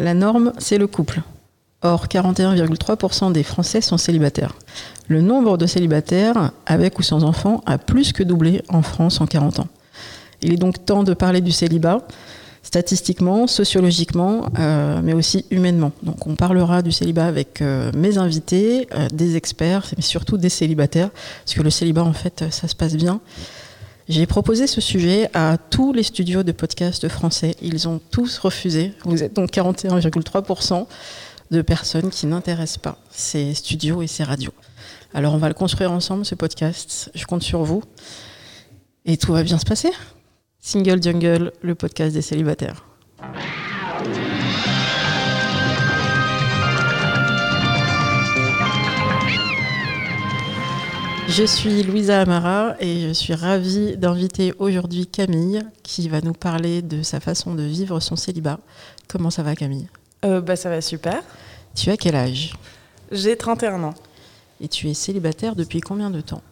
La norme, c'est le couple. Or, 41,3% des Français sont célibataires. Le nombre de célibataires, avec ou sans enfants, a plus que doublé en France en 40 ans. Il est donc temps de parler du célibat, statistiquement, sociologiquement, euh, mais aussi humainement. Donc on parlera du célibat avec euh, mes invités, euh, des experts, mais surtout des célibataires, parce que le célibat, en fait, ça se passe bien. J'ai proposé ce sujet à tous les studios de podcasts français. Ils ont tous refusé. Vous êtes donc 41,3% de personnes qui n'intéressent pas ces studios et ces radios. Alors on va le construire ensemble, ce podcast. Je compte sur vous. Et tout va bien se passer. Single Jungle, le podcast des célibataires. Je suis Louisa Amara et je suis ravie d'inviter aujourd'hui Camille qui va nous parler de sa façon de vivre son célibat. Comment ça va Camille euh, bah, Ça va super. Tu as quel âge J'ai 31 ans. Et tu es célibataire depuis combien de temps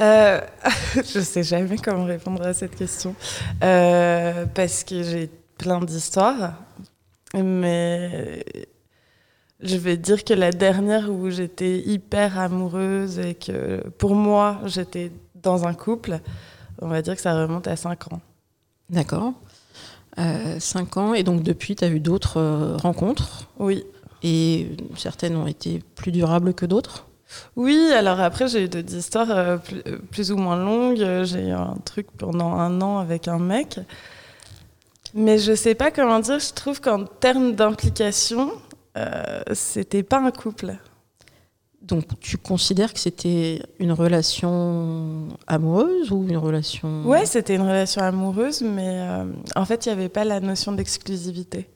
euh, Je sais jamais comment répondre à cette question. Euh, parce que j'ai plein d'histoires. Mais je vais dire que la dernière où j'étais hyper amoureuse et que pour moi j'étais dans un couple, on va dire que ça remonte à 5 ans. D'accord. 5 ans. Et donc depuis, tu as eu d'autres rencontres? Oui. Et certaines ont été plus durables que d'autres? Oui, alors après, j'ai eu des histoires euh, euh, plus, ou moins longues. J'ai eu un truc pendant un an avec un mec. Mais je sais pas comment dire, je trouve qu'en termes d'implication, euh, c'était pas un couple. Donc tu considères que c'était une relation amoureuse ou une relation... Ouais, c'était une relation amoureuse, mais en fait, il n'y avait pas la notion d'exclusivité.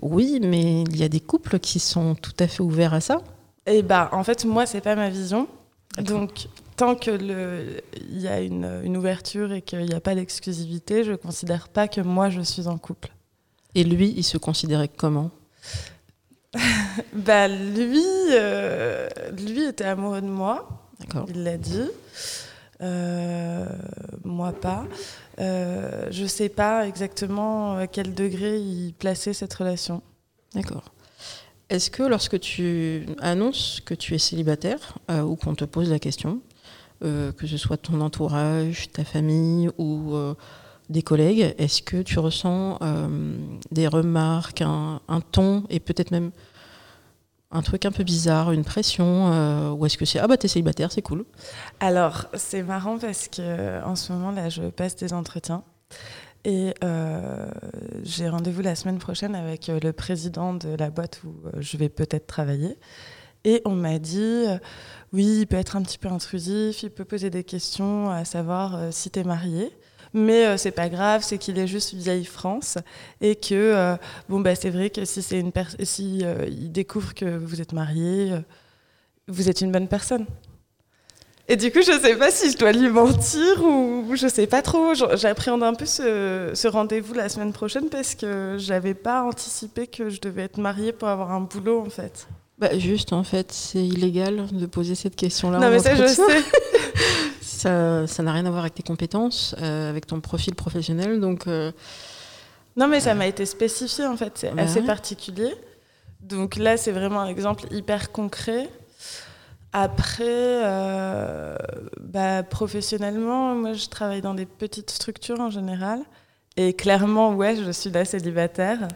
Oui, mais il y a des couples qui sont tout à fait ouverts à ça. Eh bah, en fait, moi, c'est pas ma vision. Donc, tant que il y a une, ouverture et qu'il n'y a pas d'exclusivité, je ne considère pas que moi, je suis en couple. Et lui, il se considérait comment? Bah, lui, euh, lui était amoureux de moi. Il l'a dit. Euh, moi pas. Euh, je ne sais pas exactement à quel degré il plaçait cette relation. D'accord. Est-ce que lorsque tu annonces que tu es célibataire euh, ou qu'on te pose la question, que ce soit ton entourage, ta famille ou des collègues, est-ce que tu ressens des remarques, un ton et peut-être même un truc un peu bizarre, une pression euh, Ou est-ce que c'est ah bah t'es célibataire, c'est cool Alors c'est marrant parce que en ce moment là je passe des entretiens et euh, j'ai rendez-vous la semaine prochaine avec euh, le président de la boîte où je vais peut-être travailler. Et on m'a dit, oui, il peut être un petit peu intrusif, il peut poser des questions à savoir si tu es marié. Mais euh, c'est pas grave, c'est qu'il est juste vieille France et que euh, bon bah c'est vrai que si c'est une si euh, il découvre que vous êtes marié, vous êtes une bonne personne. Et du coup, je sais pas si je dois lui mentir ou je sais pas trop. J'appréhende un peu ce, ce rendez-vous la semaine prochaine parce que j'avais pas anticipé que je devais être mariée pour avoir un boulot en fait. Bah juste en fait, c'est illégal de poser cette question-là. Non mais ça je sais. ça n'a rien à voir avec tes compétences, euh, avec ton profil professionnel. Donc, euh, non, mais ça m'a été spécifié en fait, c'est assez particulier. Donc là, c'est vraiment un exemple hyper concret. Après, euh, bah, professionnellement, moi je travaille dans des petites structures en général. Et clairement, ouais, je suis là célibataire.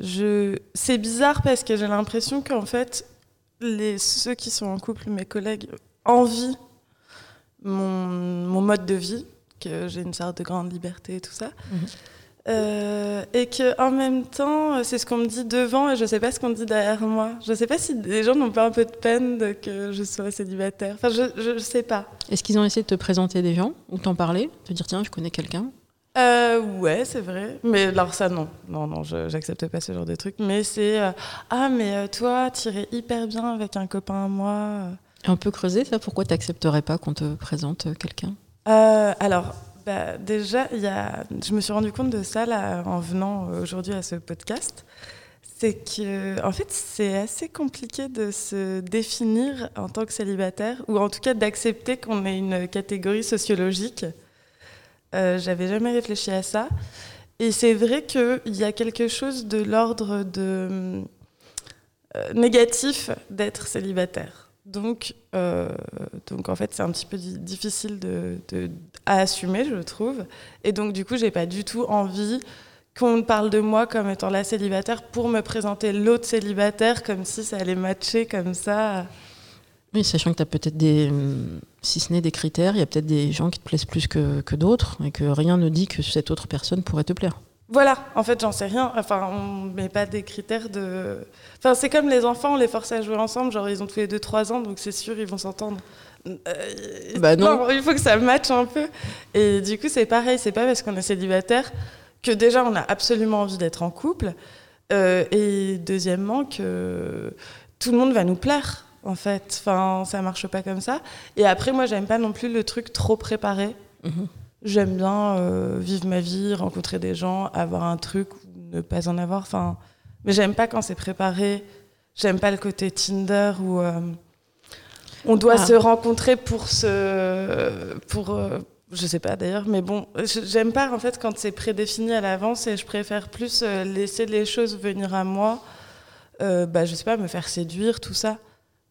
Je... C'est bizarre parce que j'ai l'impression qu'en fait, les... ceux qui sont en couple, mes collègues, envie mon, mon mode de vie, que j'ai une sorte de grande liberté et tout ça. Mhm. Euh, et que en même temps, c'est ce qu'on me dit devant et je sais pas ce qu'on dit derrière moi. Je sais pas si les gens n'ont pas un peu de peine de que je sois célibataire. Enfin, je, je sais pas. Est-ce qu'ils ont essayé de te présenter des gens ou t'en parler, te dire tiens, je connais quelqu'un? Euh, ouais, c'est vrai. Mais alors ça, non. Non, non, j'accepte pas ce genre de truc. Mais c'est euh, Ah, mais euh, toi, tu irais hyper bien avec un copain à moi. Un peu creuser ça Pourquoi tu n'accepterais pas qu'on te présente quelqu'un? Euh, Alors, bah, déjà, y a, je me suis rendu compte de ça là, en venant aujourd'hui à ce podcast. C'est que, en fait, c'est assez compliqué de se définir en tant que célibataire, ou en tout cas d'accepter qu'on ait une catégorie sociologique. Euh, J'avais jamais réfléchi à ça. Et c'est vrai qu'il y a quelque chose de l'ordre de euh, négatif d'être célibataire. Donc, euh, donc en fait, c'est un petit peu difficile à assumer, je trouve. Et donc, du coup, j'ai pas du tout envie qu'on parle de moi comme étant la célibataire pour me présenter l'autre célibataire comme si ça allait matcher comme ça. Oui, sachant que tu as peut-être des, si ce n'est des critères, il y a peut-être des gens qui te plaisent plus que, que d'autres et que rien ne dit que cette autre personne pourrait te plaire. Voilà, en fait, j'en sais rien. Enfin, on met pas des critères de. Enfin, c'est comme les enfants, on les force à jouer ensemble. Genre, ils ont tous les deux 3 ans, donc c'est sûr, ils vont s'entendre. Euh, bah non. Il faut que ça matche un peu. Et du coup, c'est pareil. C'est pas parce qu'on est célibataire que déjà, on a absolument envie d'être en couple. Euh, et deuxièmement, que tout le monde va nous plaire, en fait. Enfin, ça marche pas comme ça. Et après, moi, j'aime pas non plus le truc trop préparé. Mhm. J'aime bien euh, vivre ma vie, rencontrer des gens, avoir un truc ou ne pas en avoir. Enfin, mais j'aime pas quand c'est préparé. J'aime pas le côté Tinder où euh, on doit ah. se rencontrer pour se, pour, euh, je sais pas d'ailleurs, mais bon, j'aime pas en fait quand c'est prédéfini à l'avance et je préfère plus laisser les choses venir à moi. bah, je sais pas, me faire séduire, tout ça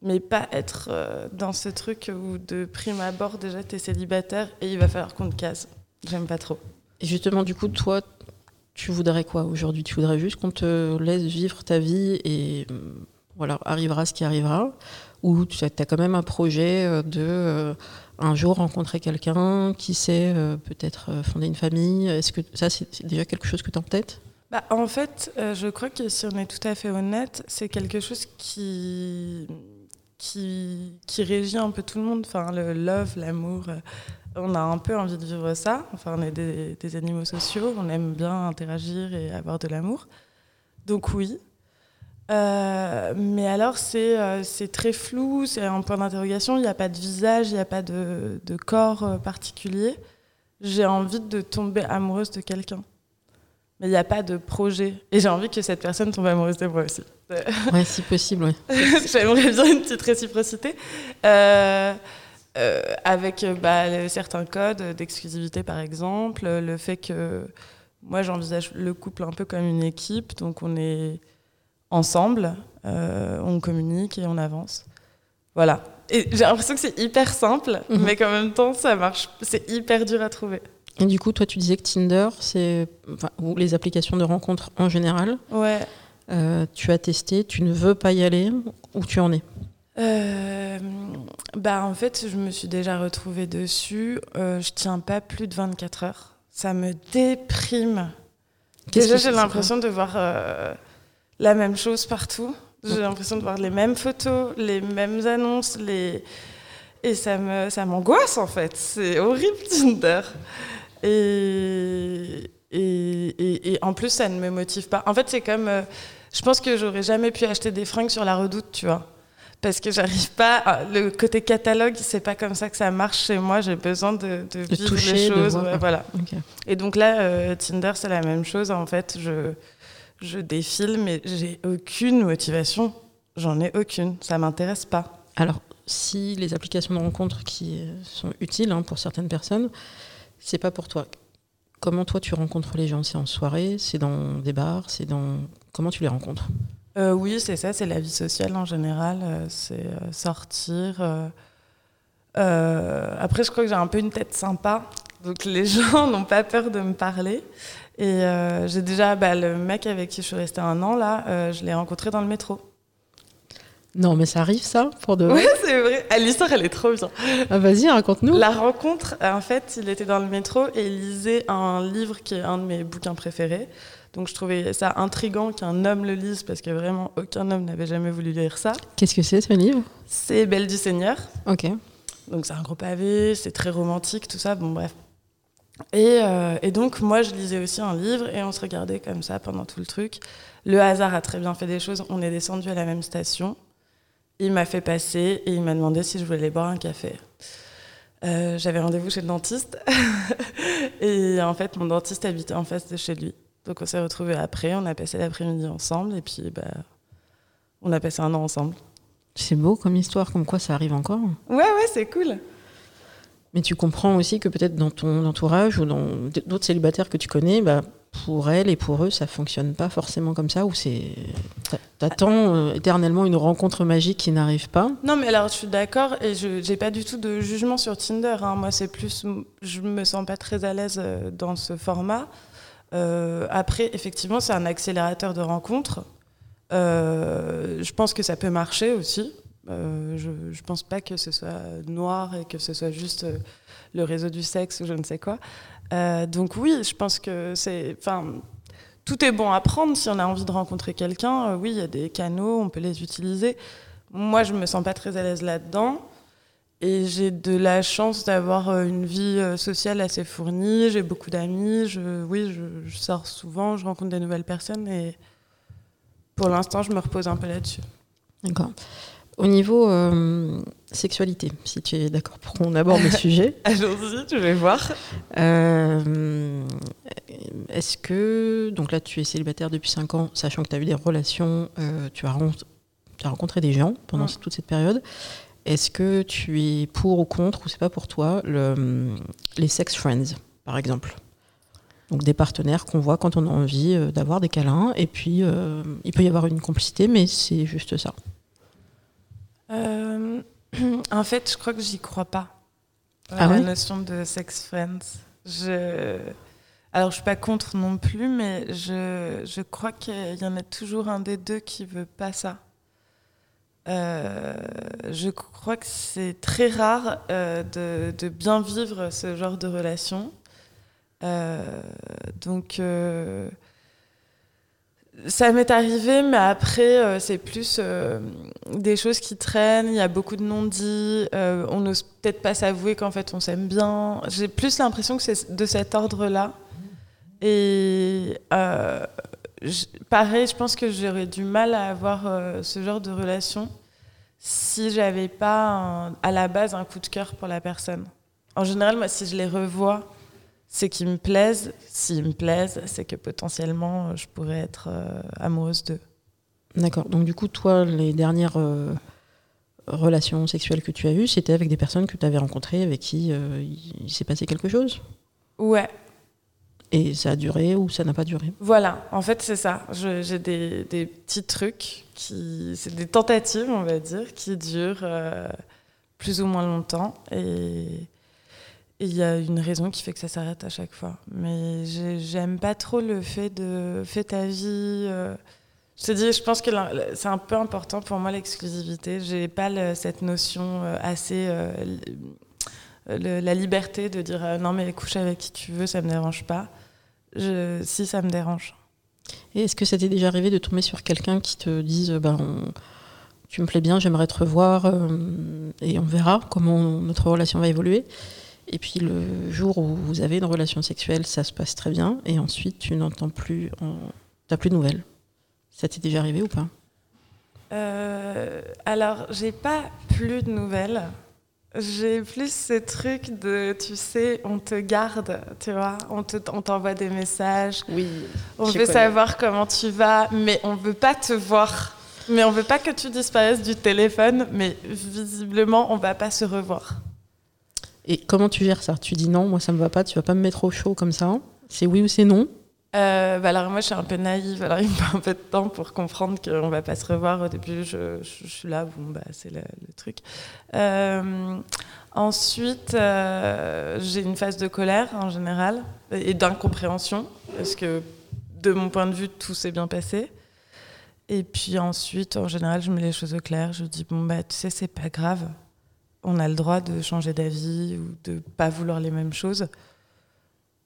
mais pas être euh, dans ce truc où de prime abord déjà tu es célibataire et il va falloir qu'on te case. J'aime pas trop. Et justement, du coup, toi, tu voudrais quoi aujourd'hui? Tu voudrais juste qu'on te laisse vivre ta vie et euh, voilà, arrivera ce qui arrivera? Ou tu as quand même un projet euh, de un jour rencontrer quelqu'un, qui sait, peut-être fonder une famille? Est-ce que ça, c'est déjà quelque chose que tu as en tête? Bah, en fait, je crois que si on est tout à fait honnête, c'est quelque chose qui qui, régit un peu tout le monde. Enfin, le love, l'amour, euh, on a un peu envie de vivre ça. Enfin, on est des, animaux sociaux, on aime bien interagir et avoir de l'amour. Donc oui. Euh, mais alors, c'est euh, c'est très flou, c'est un point d'interrogation, il n'y a pas de visage, il n'y a pas de corps particulier. J'ai envie de tomber amoureuse de quelqu'un mais il n'y a pas de projet. Et j'ai envie que cette personne tombe amoureuse de moi aussi. Oui, si possible, oui. J'aimerais bien une petite réciprocité. Euh, euh, avec bah, certains codes d'exclusivité, par exemple, le fait que moi, j'envisage le couple un peu comme une équipe, donc on est ensemble, euh, on communique et on avance. Voilà. Et j'ai l'impression que c'est hyper simple, mhm. mais qu'en même temps, ça marche. C'est hyper dur à trouver. Et du coup, toi, tu disais que Tinder, c'est ou les applications de rencontres en général. Ouais. Euh, tu as testé, tu ne veux pas y aller, où tu en es euh, bah en fait, je me suis déjà retrouvée dessus. Euh, je tiens pas plus de 24 heures. Ça me déprime. Déjà, j'ai l'impression de voir euh, la même chose partout. J'ai l'impression de voir les mêmes photos, les mêmes annonces, les et ça me ça m'angoisse en fait. C'est horrible Tinder. Et, et, et, en plus, ça ne me motive pas. En fait, c'est comme. Euh, je pense que j'aurais jamais pu acheter des fringues sur la redoute, tu vois. Parce que j'arrive pas. le côté catalogue, c'est pas comme ça que ça marche chez moi. J'ai besoin de, de, vivre toucher, les choses. voilà. Et donc là, euh, Tinder, c'est la même chose. En fait, je, je défile, mais j'ai aucune motivation. J'en ai aucune. Ça m'intéresse pas. Alors, si les applications de rencontres qui sont utiles hein, pour certaines personnes, c'est pas pour toi. Comment toi tu rencontres les gens? C'est en soirée? C'est dans des bars? C'est dans comment tu les rencontres? Euh, Oui, c'est ça. C'est la vie sociale en général. Euh, c'est euh, sortir. après, je crois que j'ai un peu une tête sympa, donc les gens n'ont pas peur de me parler. Et j'ai déjà bah, le mec avec qui je suis restée un an là, je l'ai rencontré dans le métro. Non, mais ça arrive ça pour de Oui, c'est vrai. Ah, l'histoire, elle est trop bien. Ah, vas-y, raconte-nous. La rencontre, en fait, il était dans le métro et il lisait un livre qui est un de mes bouquins préférés. Donc je trouvais ça intriguant qu'un homme le lise parce que vraiment aucun homme n'avait jamais voulu lire ça. Qu'est-ce que c'est ce livre? C'est Belle du Seigneur. Ok. Donc c'est un gros pavé, c'est très romantique, tout ça. Bon, bref. Et, euh, et, donc, moi, je lisais aussi un livre et on se regardait comme ça pendant tout le truc. Le hasard a très bien fait des choses. On est descendu à la même station. Il m'a fait passer et il m'a demandé si je voulais boire un café. Euh, j'avais rendez-vous chez le dentiste et en fait mon dentiste habitait en face de chez lui. Donc on s'est retrouvés après, on a passé l'après-midi ensemble et puis bah, on a passé un an ensemble. C'est beau comme histoire, comme quoi ça arrive encore. Ouais, ouais, c'est cool. Mais tu comprends aussi que peut-être dans ton entourage ou dans d'autres célibataires que tu connais, bah, pour elles et pour eux, ça fonctionne pas forcément comme ça, ou c'est t'attends euh, éternellement une rencontre magique qui n'arrive pas? Non, mais alors je suis d'accord et je n'ai pas du tout de jugement sur Tinder. Hein. Moi, c'est plus, je me sens pas très à l'aise euh, dans ce format. Euh, après, effectivement, c'est un accélérateur de rencontres. je pense que ça peut marcher aussi. je ne pense pas que ce soit noir et que ce soit juste le réseau du sexe ou je ne sais quoi. Euh, donc oui, je pense que c'est, enfin, tout est bon à prendre si on a envie de rencontrer quelqu'un. Euh, oui, il y a des canaux, on peut les utiliser. Moi, je me sens pas très à l'aise là-dedans. Et j'ai de la chance d'avoir euh, une vie sociale assez fournie. J'ai beaucoup d'amis. Je, oui, je, je, sors souvent, je rencontre des nouvelles personnes. Et pour l'instant, je me repose un peu là-dessus. D'accord. Au niveau euh, sexualité, si tu es d'accord pour qu'on aborde le sujet. Allons-y, je vais voir. Euh, est-ce que, donc là tu es célibataire depuis 5 ans, sachant que tu as eu des relations, euh, tu, as rencontré des gens pendant toute cette période. Est-ce que tu es pour ou contre, ou c'est pas pour toi, le, les sex friends, par exemple? Donc des partenaires qu'on voit quand on a envie d'avoir des câlins, et puis il peut y avoir une complicité, mais c'est juste ça. Euh, en fait, je crois que j'y crois pas. Ah la notion de sex friends. Je... Alors, je suis pas contre non plus, mais je, je crois qu'il y en a toujours un des deux qui veut pas ça. Euh, je crois que c'est très rare euh, de, de, bien vivre ce genre de relation. donc, ça m'est arrivé, mais après, euh, c'est plus euh, des choses qui traînent. Il y a beaucoup de non-dits. Euh, on n'ose peut-être pas s'avouer qu'en fait, on s'aime bien. J'ai plus l'impression que c'est de cet ordre-là. Et pareil, je pense que j'aurais du mal à avoir ce genre de relation si j'avais pas à la base un coup de cœur pour la personne. En général, moi, si je les revois c'est qu'ils me plaisent. S'ils me plaisent, c'est que potentiellement, je pourrais être euh, amoureuse d'eux. D'accord. Donc, du coup, toi, les dernières euh, relations sexuelles que tu as eues, c'était avec des personnes que tu avais rencontrées, avec qui euh, il, s'est passé quelque chose? Ouais. Et ça a duré ou ça n'a pas duré? Voilà, en fait, c'est ça. J'ai des, des, petits trucs, qui, c'est des tentatives, on va dire, qui durent plus ou moins longtemps. Et il y a une raison qui fait que ça s'arrête à chaque fois. Mais j'aime pas trop le fait de fais ta vie. Euh. Je te dis, je pense que c'est un peu important pour moi l'exclusivité. J'ai pas cette notion euh, assez. Euh, la liberté de dire non, mais couche avec qui tu veux, ça me dérange pas. Si, ça me dérange. Et est-ce que ça t'est déjà arrivé de tomber sur quelqu'un qui te dise ben, tu me plais bien, j'aimerais te revoir et on verra comment notre relation va évoluer et puis le jour où vous avez une relation sexuelle, ça se passe très bien. Et ensuite, tu n'entends plus, tu n'as plus de nouvelles. Ça t'est déjà arrivé ou pas? Euh, Alors, j'ai pas plus de nouvelles. J'ai plus ce truc de, tu sais, on te garde, tu vois, on t'envoie des messages. Oui. On veut savoir comment tu vas, mais on veut pas te voir. Mais on veut pas que tu disparaisses du téléphone, mais visiblement, on va pas se revoir. Et comment tu gères ça? Tu dis non, moi ça me va pas, tu vas pas me mettre au chaud comme ça. C'est oui ou c'est non? Euh, bah alors moi je suis un peu naïve, alors il me faut un peu de temps pour comprendre qu'on va pas se revoir. Au début je, suis là, bon bah c'est le, truc. Euh, ensuite euh, j'ai une phase de colère en général et d'incompréhension parce que de mon point de vue tout s'est bien passé. Et puis ensuite en général je mets les choses au clair, je dis bon bah tu sais c'est pas grave, on a le droit de changer d'avis ou de pas vouloir les mêmes choses.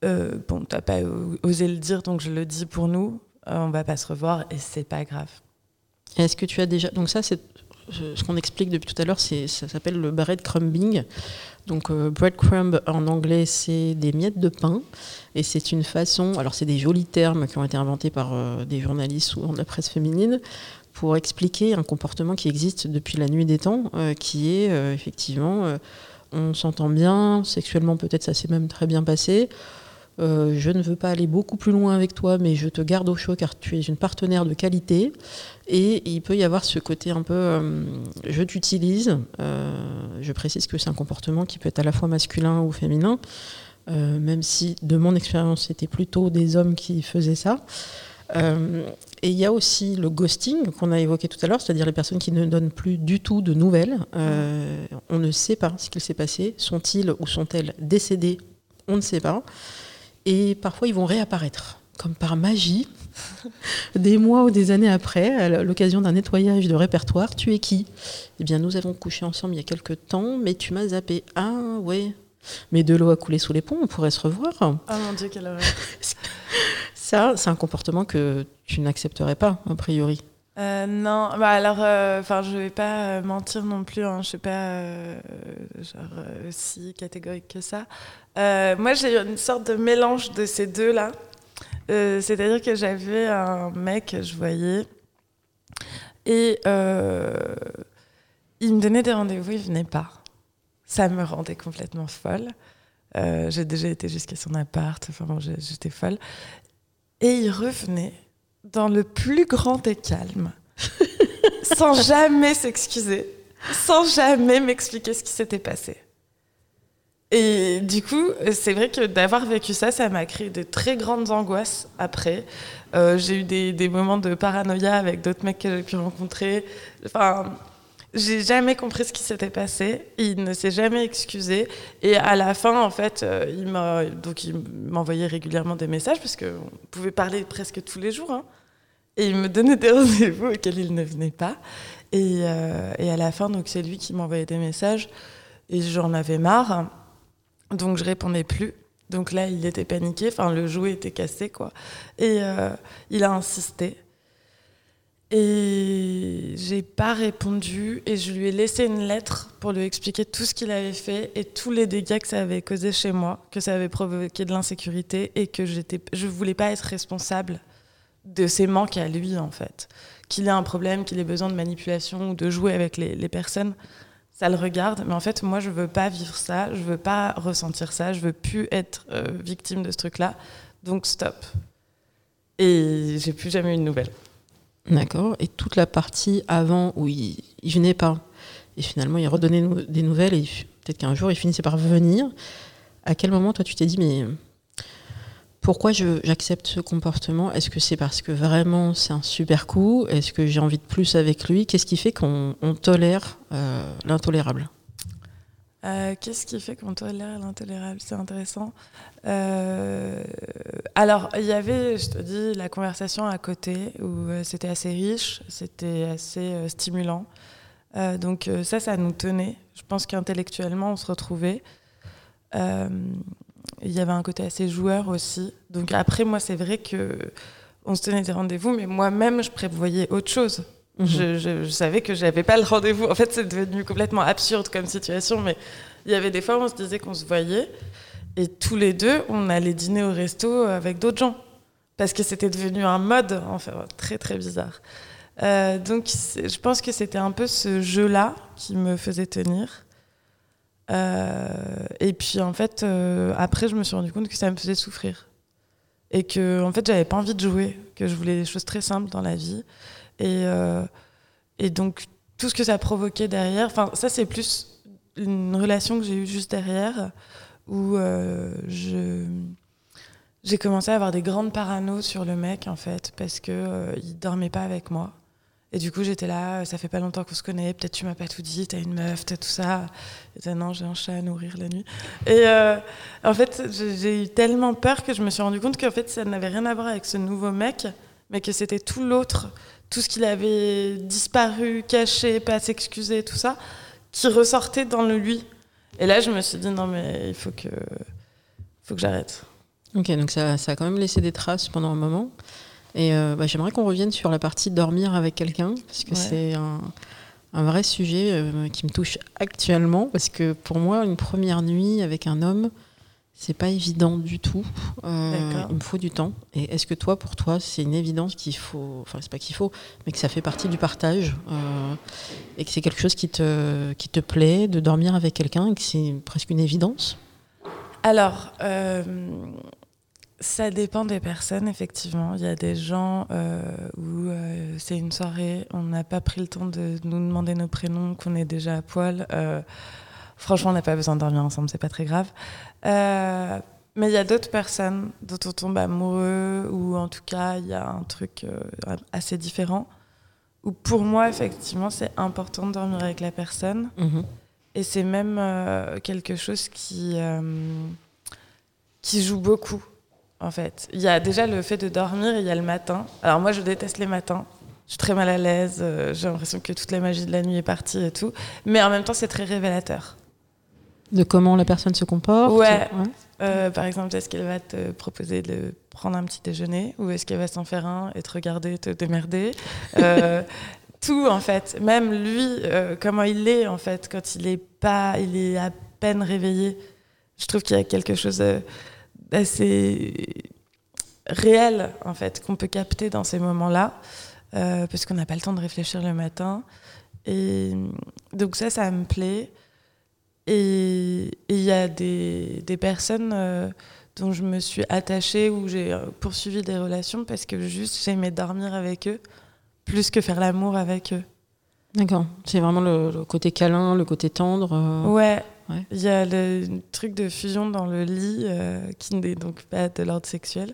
Euh, bon, t'as pas osé le dire, donc je le dis pour nous. Euh, on va pas se revoir et c'est pas grave. Est-ce que tu as déjà. Donc, ça, c'est ce qu'on explique depuis tout à l'heure, ça s'appelle le breadcrumbing. Donc, euh, breadcrumb en anglais, c'est des miettes de pain. Et c'est une façon. Alors, c'est des jolis termes qui ont été inventés par des journalistes ou de la presse féminine pour expliquer un comportement qui existe depuis la nuit des temps, euh, qui est euh, effectivement, euh, on s'entend bien, sexuellement peut-être ça s'est même très bien passé. je ne veux pas aller beaucoup plus loin avec toi, mais je te garde au chaud car tu es une partenaire de qualité. Et il peut y avoir ce côté un peu, je t'utilise. je précise que c'est un comportement qui peut être à la fois masculin ou féminin. même si de mon expérience, c'était plutôt des hommes qui faisaient ça. Et il y a aussi le ghosting qu'on a évoqué tout à l'heure, c'est-à-dire les personnes qui ne donnent plus du tout de nouvelles. on ne sait pas ce qu'il s'est passé. Sont-ils ou sont-elles décédés? On ne sait pas. Et parfois, ils vont réapparaître, comme par magie, des mois ou des années après, à l'occasion d'un nettoyage de répertoire. Tu es qui? Eh bien, nous avons couché ensemble il y a quelques temps, mais tu m'as zappé. Ah, ouais. Mais de l'eau a coulé sous les ponts, on pourrait se revoir. Oh mon Dieu, quelle horreur. Ça, c'est un comportement que tu n'accepterais pas, a priori. Euh, non, bah alors, euh, enfin, je vais pas euh, mentir non plus. Hein, je suis pas genre si catégorique que ça. moi, j'ai une sorte de mélange de ces deux là. C'est-à-dire que j'avais un mec que je voyais et il me donnait des rendez-vous, il venait pas. Ça me rendait complètement folle. j'ai déjà été jusqu'à son appart. Enfin bon, j'étais folle. Et il revenait dans le plus grand des calmes, sans jamais s'excuser, sans jamais m'expliquer ce qui s'était passé. Et du coup, c'est vrai que d'avoir vécu ça, ça m'a créé de très grandes angoisses après. Euh, j'ai eu des, des, moments de paranoïa avec d'autres mecs que j'ai pu rencontrer. Enfin, j'ai jamais compris ce qui s'était passé. Il ne s'est jamais excusé. Et à la fin, en fait, euh, il m'a donc il m'envoyait régulièrement des messages parce qu'on pouvait parler presque tous les jours. Hein. Et il me donnait des rendez-vous auxquels il ne venait pas. Et, euh, et à la fin, donc c'est lui qui m'envoyait des messages. Et j'en avais marre. Donc je répondais plus. Donc là, il était paniqué. Enfin, le jouet était cassé, quoi. Et euh, il a insisté. Et j'ai pas répondu et je lui ai laissé une lettre pour lui expliquer tout ce qu'il avait fait et tous les dégâts que ça avait causé chez moi, que ça avait provoqué de l'insécurité et que j'étais, je voulais pas être responsable de ses manques à lui, en fait. Qu'il ait un problème, qu'il ait besoin de manipulation ou de jouer avec les, personnes, ça le regarde. Mais en fait, moi, je veux pas vivre ça, je veux pas ressentir ça, je veux plus être euh, victime de ce truc-là. Donc, stop. Et j'ai plus jamais eu de nouvelles. D'accord. Et toute la partie avant où il, venait pas, et finalement, il redonnait des nouvelles, et peut-être qu'un jour, il finissait par venir. À quel moment, toi, tu t'es dit, mais pourquoi j'accepte ce comportement? Est-ce que c'est parce que vraiment c'est un super coup? Est-ce que j'ai envie de plus avec lui? Qu'est-ce qui fait qu'on tolère euh, l'intolérable? Euh, Qu'est-ce qui fait qu'on tolère l'intolérable? C'est intéressant. Euh, alors, il y avait, je te dis, la conversation à côté où c'était assez riche, c'était assez stimulant. donc ça, ça nous tenait. Je pense qu'intellectuellement, on se retrouvait il y avait un côté assez joueur aussi. Donc après, moi, c'est vrai que on se tenait des rendez-vous, mais moi-même, je prévoyais autre chose. Mhm. Je, savais que j'avais pas le rendez-vous. En fait, c'est devenu complètement absurde comme situation, mais il y avait des fois où on se disait qu'on se voyait, et tous les deux, on allait dîner au resto avec d'autres gens, parce que c'était devenu un mode, enfin, très très bizarre. Euh, donc, je pense que c'était un peu ce jeu-là qui me faisait tenir. Euh, et puis en fait, euh, après, je me suis rendu compte que ça me faisait souffrir. Et que en fait, j'avais pas envie de jouer, que je voulais des choses très simples dans la vie. Et, euh, et donc, tout ce que ça provoquait derrière, enfin, ça, c'est plus une relation que j'ai eue juste derrière, où je j'ai commencé à avoir des grandes paranos sur le mec en fait parce que il dormait pas avec moi et du coup, j'étais là, ça fait pas longtemps qu'on se connaît, peut-être tu m'as pas tout dit, t'as une meuf, t'as tout ça. Et non, j'ai un chat à nourrir la nuit. Et euh, en fait, j'ai eu tellement peur que je me suis rendu compte qu'en fait, ça n'avait rien à voir avec ce nouveau mec, mais que c'était tout l'autre, tout ce qu'il avait disparu, caché, pas s'excuser, tout ça, qui ressortait dans le lui. Et là, je me suis dit, non, mais il faut que, faut que j'arrête. Ok, donc ça, ça a quand même laissé des traces pendant un moment. Et euh, bah, j'aimerais qu'on revienne sur la partie dormir avec quelqu'un, parce que c'est un, un, vrai sujet euh, qui me touche actuellement, parce que pour moi, une première nuit avec un homme, c'est pas évident du tout. Euh, il me faut du temps. Et est-ce que toi, pour toi, c'est une évidence qu'il faut, enfin c'est pas qu'il faut, mais que ça fait partie du partage et que c'est quelque chose qui te, qui te plaît de dormir avec quelqu'un et que c'est presque une évidence? Alors, ça dépend des personnes, effectivement. Il y a des gens euh, où euh, c'est une soirée, on n'a pas pris le temps de nous demander nos prénoms, qu'on est déjà à poil. Euh, franchement, on n'a pas besoin de dormir ensemble, c'est pas très grave. Mais il y a d'autres personnes dont on tombe amoureux, ou en tout cas, il y a un truc euh, assez différent. Où pour moi, effectivement, c'est important de dormir avec la personne. Mhm. Et c'est même euh, quelque chose qui, euh, qui joue beaucoup, en fait. Il y a déjà le fait de dormir et il y a le matin. Alors moi, je déteste les matins. Je suis très mal à l'aise. euh, J'ai l'impression que toute la magie de la nuit est partie et tout. Mais en même temps, c'est très révélateur. De comment la personne se comporte Ouais. Euh, par exemple, est-ce qu'elle va te proposer de prendre un petit déjeuner ou est-ce qu'elle va s'en faire un et te regarder, te démerder? Euh, Tout en fait, même lui, euh, comment il est en fait quand il est pas, il est à peine réveillé. Je trouve qu'il y a quelque chose d'assez réel en fait qu'on peut capter dans ces moments-là parce qu'on n'a pas le temps de réfléchir le matin. Et donc ça, ça me plaît. Et il y a des, des personnes euh, dont je me suis attachée ou j'ai euh, poursuivi des relations parce que juste j'aimais dormir avec eux plus que faire l'amour avec eux. D'accord. C'est vraiment le, le côté câlin, le côté tendre. euh, Ouais. Ouais. Il y a le truc de fusion dans le lit euh, qui n'est donc pas de l'ordre sexuel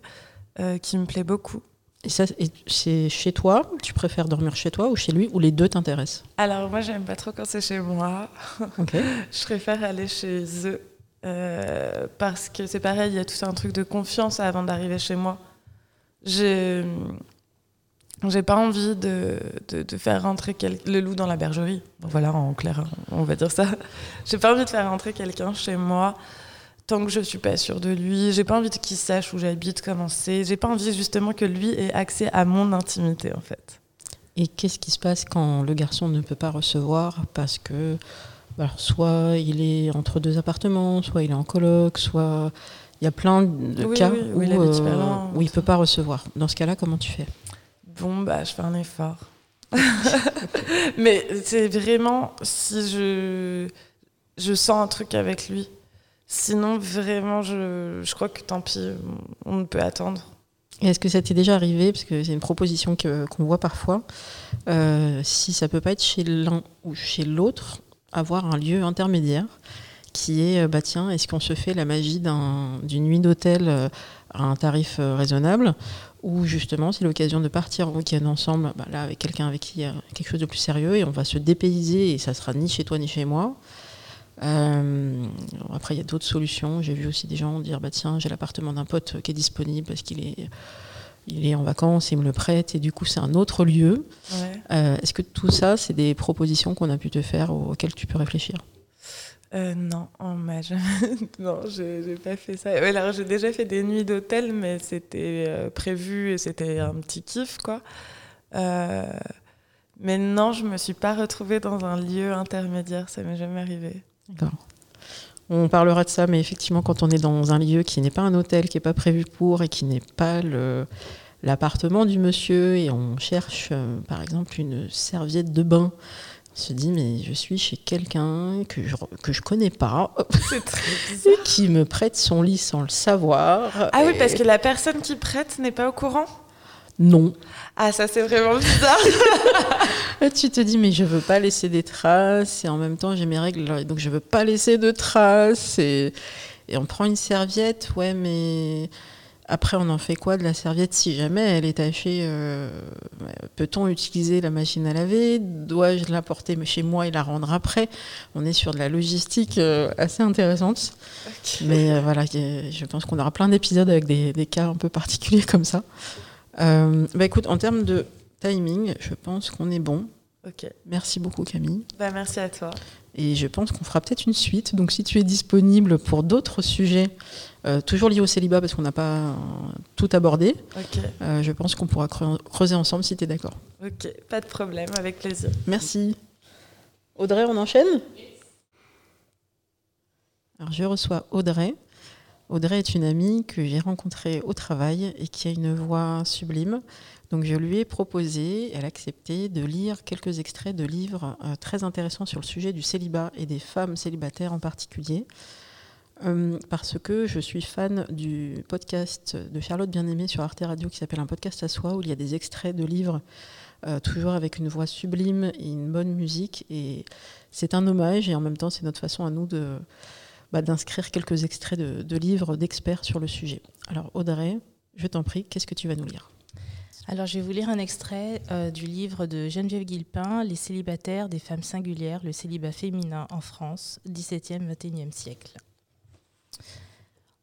qui me plaît beaucoup. Et ça, c'est chez toi Tu préfères dormir chez toi ou chez lui Ou les deux t'intéressent? Alors moi j'aime pas trop quand c'est chez moi. Ok. Je préfère aller chez eux euh, parce que c'est pareil, il y a tout un truc de confiance avant d'arriver chez moi. J'ai j'ai pas envie de, de, de faire rentrer quel- le loup dans la bergerie. Voilà, en clair, on va dire ça. J'ai pas envie de faire rentrer quelqu'un chez moi tant que je suis pas sûre de lui. J'ai pas envie qu'il sache où j'habite, comment c'est. J'ai pas envie justement que lui ait accès à mon intimité en fait. Et qu'est-ce qui se passe quand le garçon ne peut pas recevoir parce que bah, alors, soit il est entre deux appartements, soit il est en coloc, soit il y a plein de Oui, cas oui, où où, il euh, où il peut pas recevoir. Dans ce cas-là, comment tu fais? Bon, bah, je fais un effort. Mais c'est vraiment si je, je sens un truc avec lui. Sinon, vraiment, je, crois que tant pis, on ne peut attendre. Est-ce que ça t'est déjà arrivé Parce que c'est une proposition qu'on voit parfois. Euh, si ça peut pas être chez l'un ou chez l'autre, avoir un lieu intermédiaire qui est, euh, bah tiens, est-ce qu'on se fait la magie d'un- d'une nuit d'hôtel euh, à un tarif raisonnable ou justement c'est l'occasion de partir en week-end ensemble, bah, avec quelqu'un avec qui il y a quelque chose de plus sérieux et on va se dépayser et ça sera ni chez toi ni chez moi. Euh, après, il y a d'autres solutions. J'ai vu aussi des gens dire bah tiens, j'ai l'appartement d'un pote qui est disponible parce qu'il est, il est en vacances, il me le prête et du coup c'est un autre lieu. Ouais. Euh, Est-ce que tout ça, c'est des propositions qu'on a pu te faire auxquelles tu peux réfléchir? Euh, non, on m'a jamais- non, j'ai pas fait ça. Ouais, alors, j'ai déjà fait des nuits d'hôtel, mais c'était euh, prévu et c'était un petit kiff, quoi. Mais non, je me suis pas retrouvée dans un lieu intermédiaire, ça m'est jamais arrivé. D'accord. On parlera de ça, mais effectivement, quand on est dans un lieu qui n'est pas un hôtel, qui n'est pas prévu pour et qui n'est pas le- l'appartement du monsieur, et on cherche, euh, par exemple, une serviette de bain, on se dit, mais je suis chez quelqu'un que je que je connais pas, et qui me prête son lit sans le savoir. Ah oui, parce que la personne qui prête n'est pas au courant? Non. Ah, ça c'est vraiment bizarre. Là, tu te dis, mais je veux pas laisser des traces, et en même temps, j'ai mes règles, donc je veux pas laisser de traces. Et, et on prend une serviette, ouais, mais après, on en fait quoi de la serviette si jamais elle est tachée euh, Peut-on utiliser la machine à laver? Dois-je la porter chez moi et la rendre après? On est sur de la logistique euh, assez intéressante. Mais euh, voilà, je pense qu'on aura plein d'épisodes avec des, des cas un peu particuliers comme ça. Euh, bah écoute, en termes de timing, je pense qu'on est bon. ok, Merci beaucoup Camille. bah merci à toi. Et je pense qu'on fera peut-être une suite. Donc si tu es disponible pour d'autres sujets, euh, toujours liés au célibat parce qu'on n'a pas euh, tout abordé, Ok, euh, je pense qu'on pourra creu- creuser ensemble si tu es d'accord. ok, pas de problème, avec plaisir. Merci. Audrey, on enchaîne? Alors je reçois Audrey. Audrey est une amie que j'ai rencontrée au travail et qui a une voix sublime. Donc je lui ai proposé, elle a accepté de lire quelques extraits de livres euh, très intéressants sur le sujet du célibat et des femmes célibataires en particulier. Euh, parce que je suis fan du podcast de Charlotte Bien-Aimée sur Arte Radio qui s'appelle Un podcast à soi, où il y a des extraits de livres euh, toujours avec une voix sublime et une bonne musique. Et c'est un hommage et en même temps c'est notre façon à nous de, bah, d'inscrire quelques extraits de, livres d'experts sur le sujet. Alors Audrey, je t'en prie, qu'est-ce que tu vas nous lire? Alors, je vais vous lire un extrait euh, du livre de Geneviève Guilpin, Les célibataires des femmes singulières, le célibat féminin en France, 17e, 21e siècle.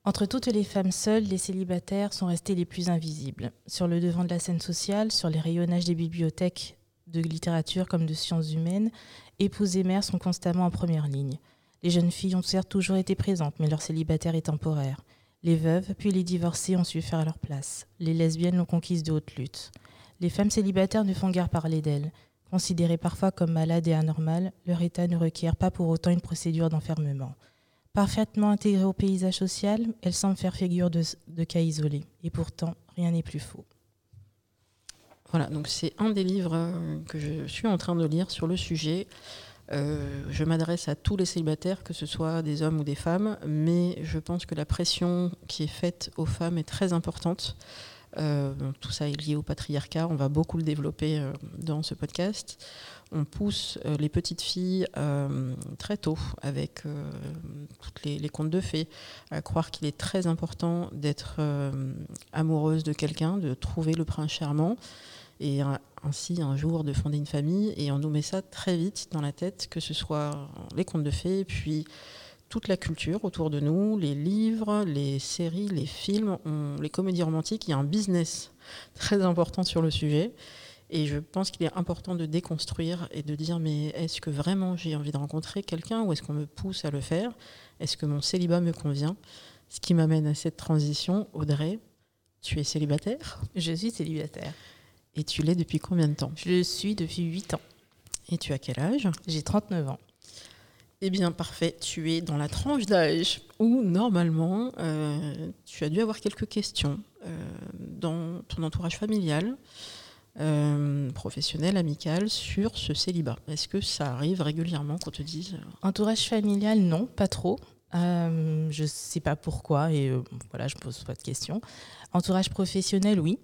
Entre toutes les femmes seules, les célibataires sont restés les plus invisibles. Sur le devant de la scène sociale, sur les rayonnages des bibliothèques de littérature comme de sciences humaines, épouses et mères sont constamment en première ligne. Les jeunes filles ont certes toujours été présentes, mais leur célibataire est temporaire. Les veuves, puis les divorcées ont su faire leur place. Les lesbiennes l'ont conquise de haute lutte. Les femmes célibataires ne font guère parler d'elles. Considérées parfois comme malades et anormales, leur état ne requiert pas pour autant une procédure d'enfermement. Parfaitement intégrée au paysage social, elle semble faire figure de, cas isolé. Et pourtant, rien n'est plus faux. Voilà, donc c'est un des livres euh, que je suis en train de lire sur le sujet. Euh, je m'adresse à tous les célibataires, que ce soit des hommes ou des femmes, mais je pense que la pression qui est faite aux femmes est très importante. Euh, tout ça est lié au patriarcat, on va beaucoup le développer dans ce podcast. On pousse euh, les petites filles euh, très tôt avec euh, tous les, contes de fées à croire qu'il est très important d'être amoureuse de quelqu'un, de trouver le prince charmant et ainsi un jour de fonder une famille. Et on nous met ça très vite dans la tête, que ce soit les contes de fées, puis toute la culture autour de nous, les livres, les séries, les films, les comédies romantiques. Il y a un business très important sur le sujet. Et je pense qu'il est important de déconstruire et de dire mais est-ce que vraiment j'ai envie de rencontrer quelqu'un ou est-ce qu'on me pousse à le faire? Est-ce que mon célibat me convient? Ce qui m'amène à cette transition, Audrey, tu es célibataire? Je suis célibataire. Et tu l'es depuis combien de temps? Je le suis depuis 8 ans. Et tu as quel âge? J'ai 39 ans. Eh bien, parfait. Tu es dans la tranche d'âge où, normalement, euh, tu as dû avoir quelques questions euh, dans ton entourage familial, euh, professionnelle, amicale, sur ce célibat Est-ce que ça arrive régulièrement qu'on te dise Entourage familial, non, pas trop. Je ne sais pas pourquoi et voilà, je pose pas de questions. Entourage professionnel, oui.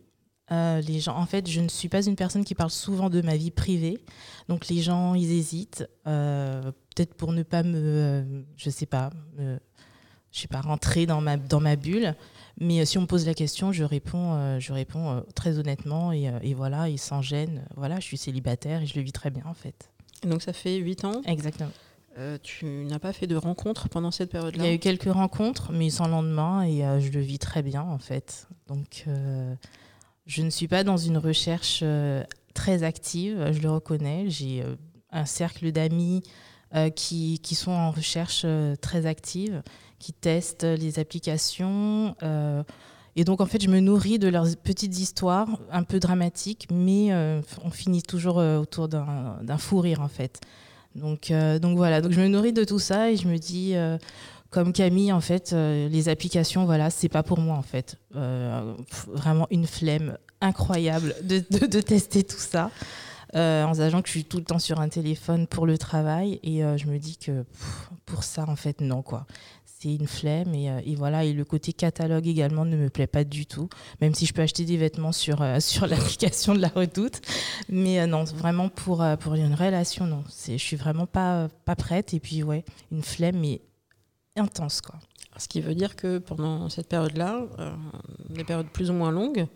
Les gens, en fait, je ne suis pas une personne qui parle souvent de ma vie privée, donc les gens, ils hésitent, peut-être pour ne pas me, je sais pas, me, je sais pas, rentrer dans ma dans ma bulle. Mais euh, si on me pose la question, je réponds, euh, je réponds euh, très honnêtement et, et, voilà, et sans gêne. Voilà, je suis célibataire et je le vis très bien en fait. donc ça fait 8 ans Exactement. tu n'as pas fait de rencontres pendant cette période-là? Il y a eu quelques rencontres, mais sans lendemain et je le vis très bien en fait. Donc je ne suis pas dans une recherche très active, je le reconnais. J'ai un cercle d'amis qui, qui, sont en recherche très active qui testent les applications. Euh, et donc, en fait, je me nourris de leurs petites histoires, un peu dramatiques, mais euh, on finit toujours euh, autour d'un fou rire, en fait. Donc, donc voilà, donc je me nourris de tout ça et je me dis, comme Camille, en fait, les applications, voilà, c'est pas pour moi, en fait. vraiment une flemme incroyable de, tester tout ça. en sachant que je suis tout le temps sur un téléphone pour le travail et je me dis que pour ça en fait non quoi c'est une flemme euh, et, voilà et le côté catalogue également ne me plaît pas du tout même si je peux acheter des vêtements sur euh, sur l'application de la Redoute mais euh, non vraiment pour pour une relation non je suis vraiment pas pas prête et puis ouais une flemme mais intense quoi. Ce qui veut dire que pendant cette période là des périodes plus ou moins longues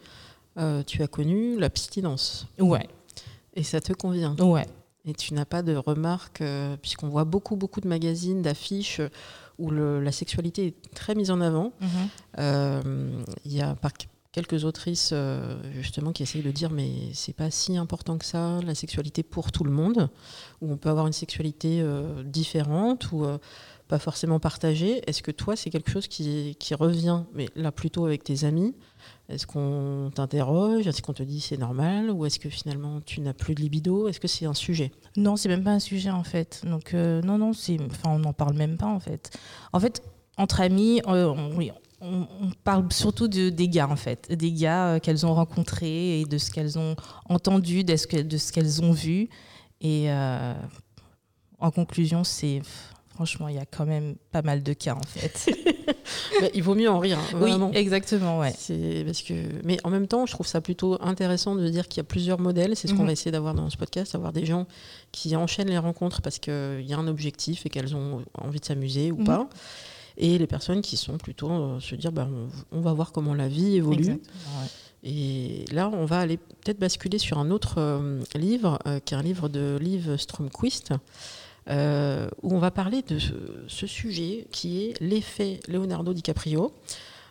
tu as connu l'abstinence ouais. Et ça te convient. Ouais. Et tu n'as pas de remarques, puisqu'on voit beaucoup, beaucoup de magazines, d'affiches où la sexualité est très mise en avant. Mhm. Euh, il y a par quelques autrices euh, justement qui essayent de dire mais c'est pas si important que ça la sexualité pour tout le monde où on peut avoir une sexualité euh, différente ou pas forcément partagée est-ce que toi c'est quelque chose qui, qui, revient mais là plutôt avec tes amis? Est-ce qu'on t'interroge? Est-ce qu'on te dit c'est normal? Ou est-ce que finalement tu n'as plus de libido? Est-ce que c'est un sujet? Non, c'est même pas un sujet en fait. Donc euh, non, non, c'est, enfin, on n'en parle même pas en fait. En fait, entre amis, euh, on, parle surtout de, des gars en fait, des gars euh, qu'elles ont rencontrés et de ce qu'elles ont entendu, de ce qu'elles ont vu. Et en conclusion, c'est franchement, il y a quand même pas mal de cas en fait. Bah, il vaut mieux en rire. Hein, oui, exactement, ouais. Parce que, mais en même temps, je trouve ça plutôt intéressant de dire qu'il y a plusieurs modèles. C'est ce qu'on mhm. va essayer d'avoir dans ce podcast, avoir des gens qui enchaînent les rencontres parce qu'il y a un objectif et qu'elles ont envie de s'amuser ou mhm. pas. et les personnes qui sont plutôt euh, se dire bah, on, va voir comment la vie évolue. Et là, on va aller peut-être basculer sur un autre euh, livre, euh, qui est un livre de Liv Stromquist, où on va parler de ce, sujet qui est l'effet Leonardo DiCaprio.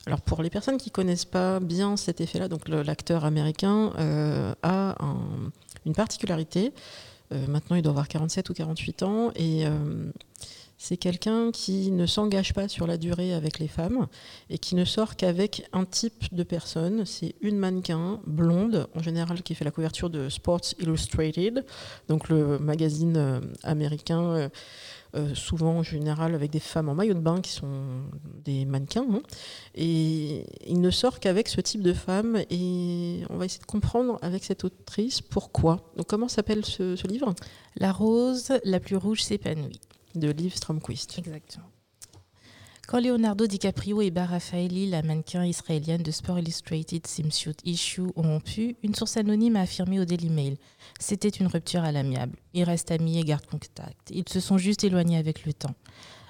Alors pour les personnes qui connaissent pas bien cet effet-là, donc l'acteur américain a une particularité. maintenant, il doit avoir 47 ou 48 ans et c'est quelqu'un qui ne s'engage pas sur la durée avec les femmes et qui ne sort qu'avec un type de personne. C'est une mannequin blonde, en général, qui fait la couverture de Sports Illustrated, donc le magazine euh, américain. Euh, euh, souvent en général avec des femmes en maillot de bain qui sont des mannequins. Hein. et il ne sort qu'avec ce type de femme. Et on va essayer de comprendre avec cette autrice pourquoi. Donc comment s'appelle ce, ce livre? La rose la plus rouge s'épanouit de Liv Stromquist. Exactement. Quand Leonardo DiCaprio et Bara Faeli, la mannequin israélienne de Sport Illustrated Swimsuit Issue, ont rompu, une source anonyme a affirmé au Daily Mail C'était une rupture à l'amiable. Ils restent amis et gardent contact. Ils se sont juste éloignés avec le temps.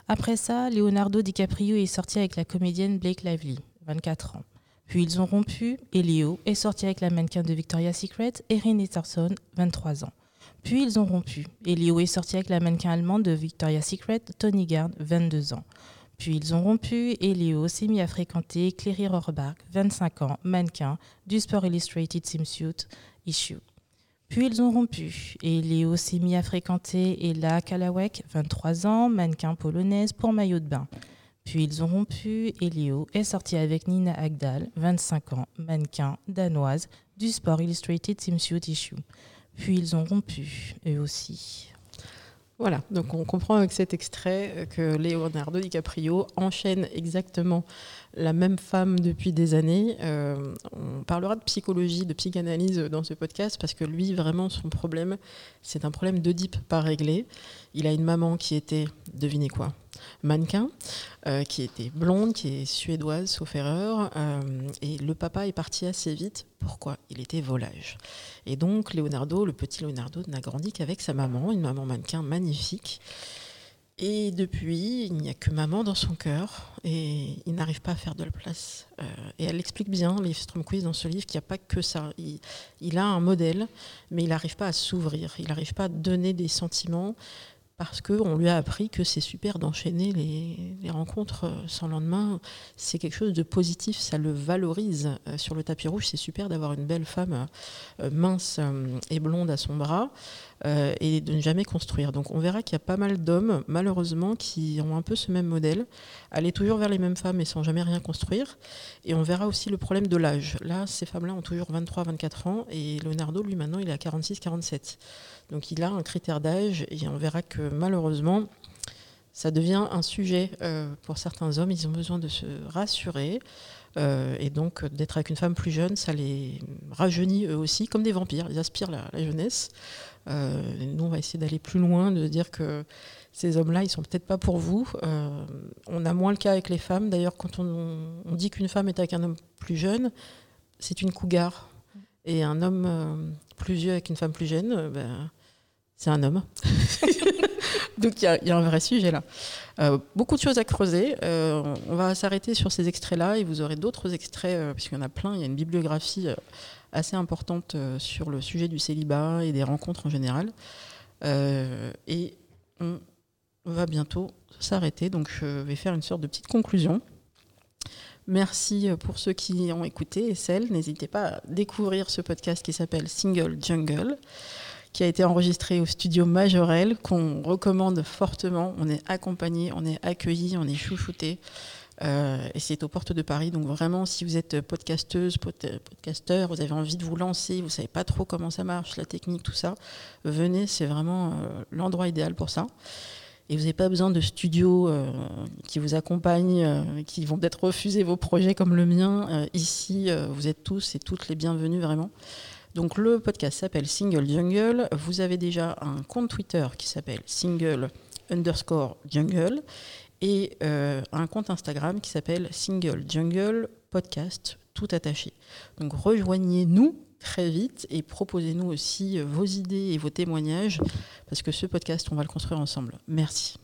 Après ça, Leonardo DiCaprio est sorti avec la comédienne Blake Lively, 24 ans. Puis ils ont rompu et Leo est sorti avec la mannequin de Victoria's Secret, Erin Etterson, 23 ans. Puis ils ont rompu et Leo est sorti avec la mannequin allemande de Victoria's Secret, Tony Gard, 22 ans. Puis ils ont rompu et Léo s'est mis à fréquenter Clary Rohrbach, 25 ans, mannequin du Sport Illustrated Swimsuit Issue. Puis ils ont rompu et Léo s'est mis à fréquenter Ella Kalawek, 23 ans, mannequin polonaise pour maillot de bain. Puis ils ont rompu et Léo est sorti avec Nina Agdal, 25 ans, mannequin danoise du Sport Illustrated Swimsuit Issue. Puis ils ont rompu, eux aussi. Voilà, donc on comprend avec cet extrait que Leonardo DiCaprio enchaîne exactement la même femme depuis des années. Euh, on parlera de psychologie, de psychanalyse dans ce podcast parce que lui, vraiment, son problème, c'est un problème d'Oedipe pas réglé. Il a une maman qui était, devinez quoi, mannequin, euh, qui était blonde, qui est suédoise, sauf erreur. Euh, et le papa est parti assez vite. Pourquoi? Il était volage. Et donc, Leonardo, le petit Leonardo, n'a grandi qu'avec sa maman, une maman mannequin magnifique. Et depuis, il n'y a que maman dans son cœur et il n'arrive pas à faire de la place. Euh, et elle explique bien, Liv Stromquist, dans ce livre, qu'il n'y a pas que ça. Il, a un modèle, mais il n'arrive pas à s'ouvrir. Il n'arrive pas à donner des sentiments parce qu'on lui a appris que c'est super d'enchaîner les, rencontres euh, sans lendemain. C'est quelque chose de positif, ça le valorise. Euh, sur le tapis rouge, c'est super d'avoir une belle femme euh, mince et blonde à son bras et de ne jamais construire. Donc on verra qu'il y a pas mal d'hommes, malheureusement, qui ont un peu ce même modèle, aller toujours vers les mêmes femmes et sans jamais rien construire. Et on verra aussi le problème de l'âge. Là, ces femmes-là ont toujours 23-24 ans et Leonardo, lui, maintenant, il est à 46-47. Donc il a un critère d'âge et on verra que malheureusement, ça devient un sujet euh, pour certains hommes. Ils ont besoin de se rassurer. Euh, et donc d'être avec une femme plus jeune, ça les rajeunit eux aussi, comme des vampires. Ils aspirent la jeunesse. Euh, nous, on va essayer d'aller plus loin, de dire que ces hommes-là, ils sont peut-être pas pour vous. on a moins le cas avec les femmes. D'ailleurs, quand on, dit qu'une femme est avec un homme plus jeune, c'est une cougar. Et un homme plus vieux avec une femme plus jeune, ben, c'est un homme. Donc il y, a un vrai sujet là. Euh, beaucoup de choses à creuser. Euh, on va s'arrêter sur ces extraits-là et vous aurez d'autres extraits, euh, puisqu'il y en a plein. Il y a une bibliographie assez importante sur le sujet du célibat et des rencontres en général. et on va bientôt s'arrêter. Donc je vais faire une sorte de petite conclusion. Merci pour ceux qui ont écouté et celles. N'hésitez pas à découvrir ce podcast qui s'appelle Single Jungle qui a été enregistré au studio Majorel, qu'on recommande fortement. On est accompagné, on est accueilli, on est chouchouté. Euh, et c'est aux portes de Paris. Donc vraiment, si vous êtes podcasteuse, podcasteur, vous avez envie de vous lancer, vous savez pas trop comment ça marche, la technique, tout ça, venez, c'est vraiment euh, l'endroit idéal pour ça. Et vous n'avez pas besoin de studios euh, qui vous accompagnent, qui vont peut-être refuser vos projets comme le mien. ici, vous êtes tous et toutes les bienvenus vraiment. Donc le podcast s'appelle Single Jungle. Vous avez déjà un compte Twitter qui s'appelle Single underscore Jungle et euh, un compte Instagram qui s'appelle Single Jungle Podcast, tout attaché. Donc rejoignez-nous très vite et proposez-nous aussi vos idées et vos témoignages, parce que ce podcast, on va le construire ensemble. Merci.